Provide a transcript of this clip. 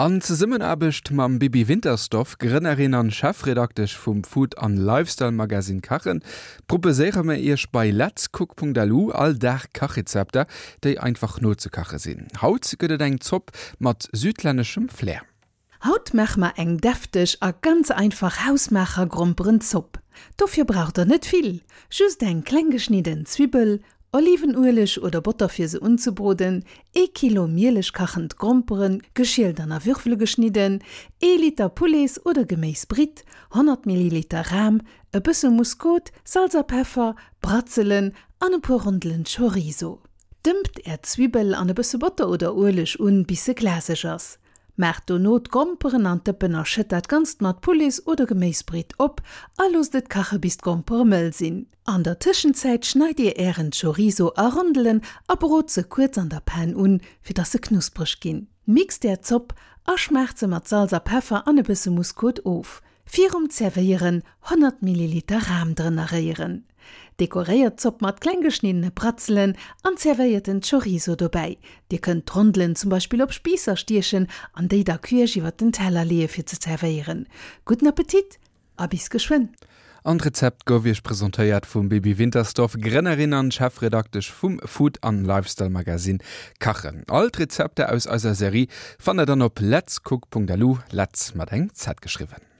An abecht mam Bibi Winterstoff Grinnerin an Chefredaktech vum Food an Lifestyle Magasin Kachen, Proposeere me ech bei letzcook.lu all der Kachrezepter, déi einfach no ze kache sinn. Haut gëtt eng Zopp mat südländschem Flair. Haut mech ma eng deftig a ganz einfach Hausmacher grumperen Zopp. Dofir braucht er net viel. Just eng klenggeschnieden Zwiebel, Olivenölisch oder Butterfir se unzubroden, e Kilo mielech kachend Gromperen, geschilderner Würfel geschnitten, e Liter Pulis oder gemäes Brit, 100 ml Ram, e bësse Muskot, Salzerpfeffer, Bratzelen, an e purrundelen Chorizo. Dëmpt er Zwiebel an e bësse Butter oder Ölech un bis se glasegers. Mäert do not Gomperen an Tëppenner schëttert ganz mat Polis oder Geméisbrit op, allos det kache bis Gomper mëll sinn. An der Tischschenzeit schneid ihr Ären Chorizo arondelen, a brot ze kurz an der Pan un, fir dat se knusprech ginn. Mix der Zopp, a Schmerze mat Salzer Pfeffer an e bisse Muskot of. Virum zerveieren 100 ml Rahm drinnerieren. Dekoréiert zopp mat kleingeschnittene Bratzelen an zerveierten Chorizo dabei. Di könnt Trondeln zum Beispiel op Spießerstierchen an déi der Kirchiwwer den Teller lee fir ze zerveieren. Guten Appetit, a bis geschwind. An Rezept gowiech präsentéiert vum Baby Winterstoff Grennerinnen Chefredaktech vum Food an Lifestyle Magasin kachen. Alt Rezepte aus eiser Serie fan er dann op letzcook.lu let's mat eng Z geschrieben.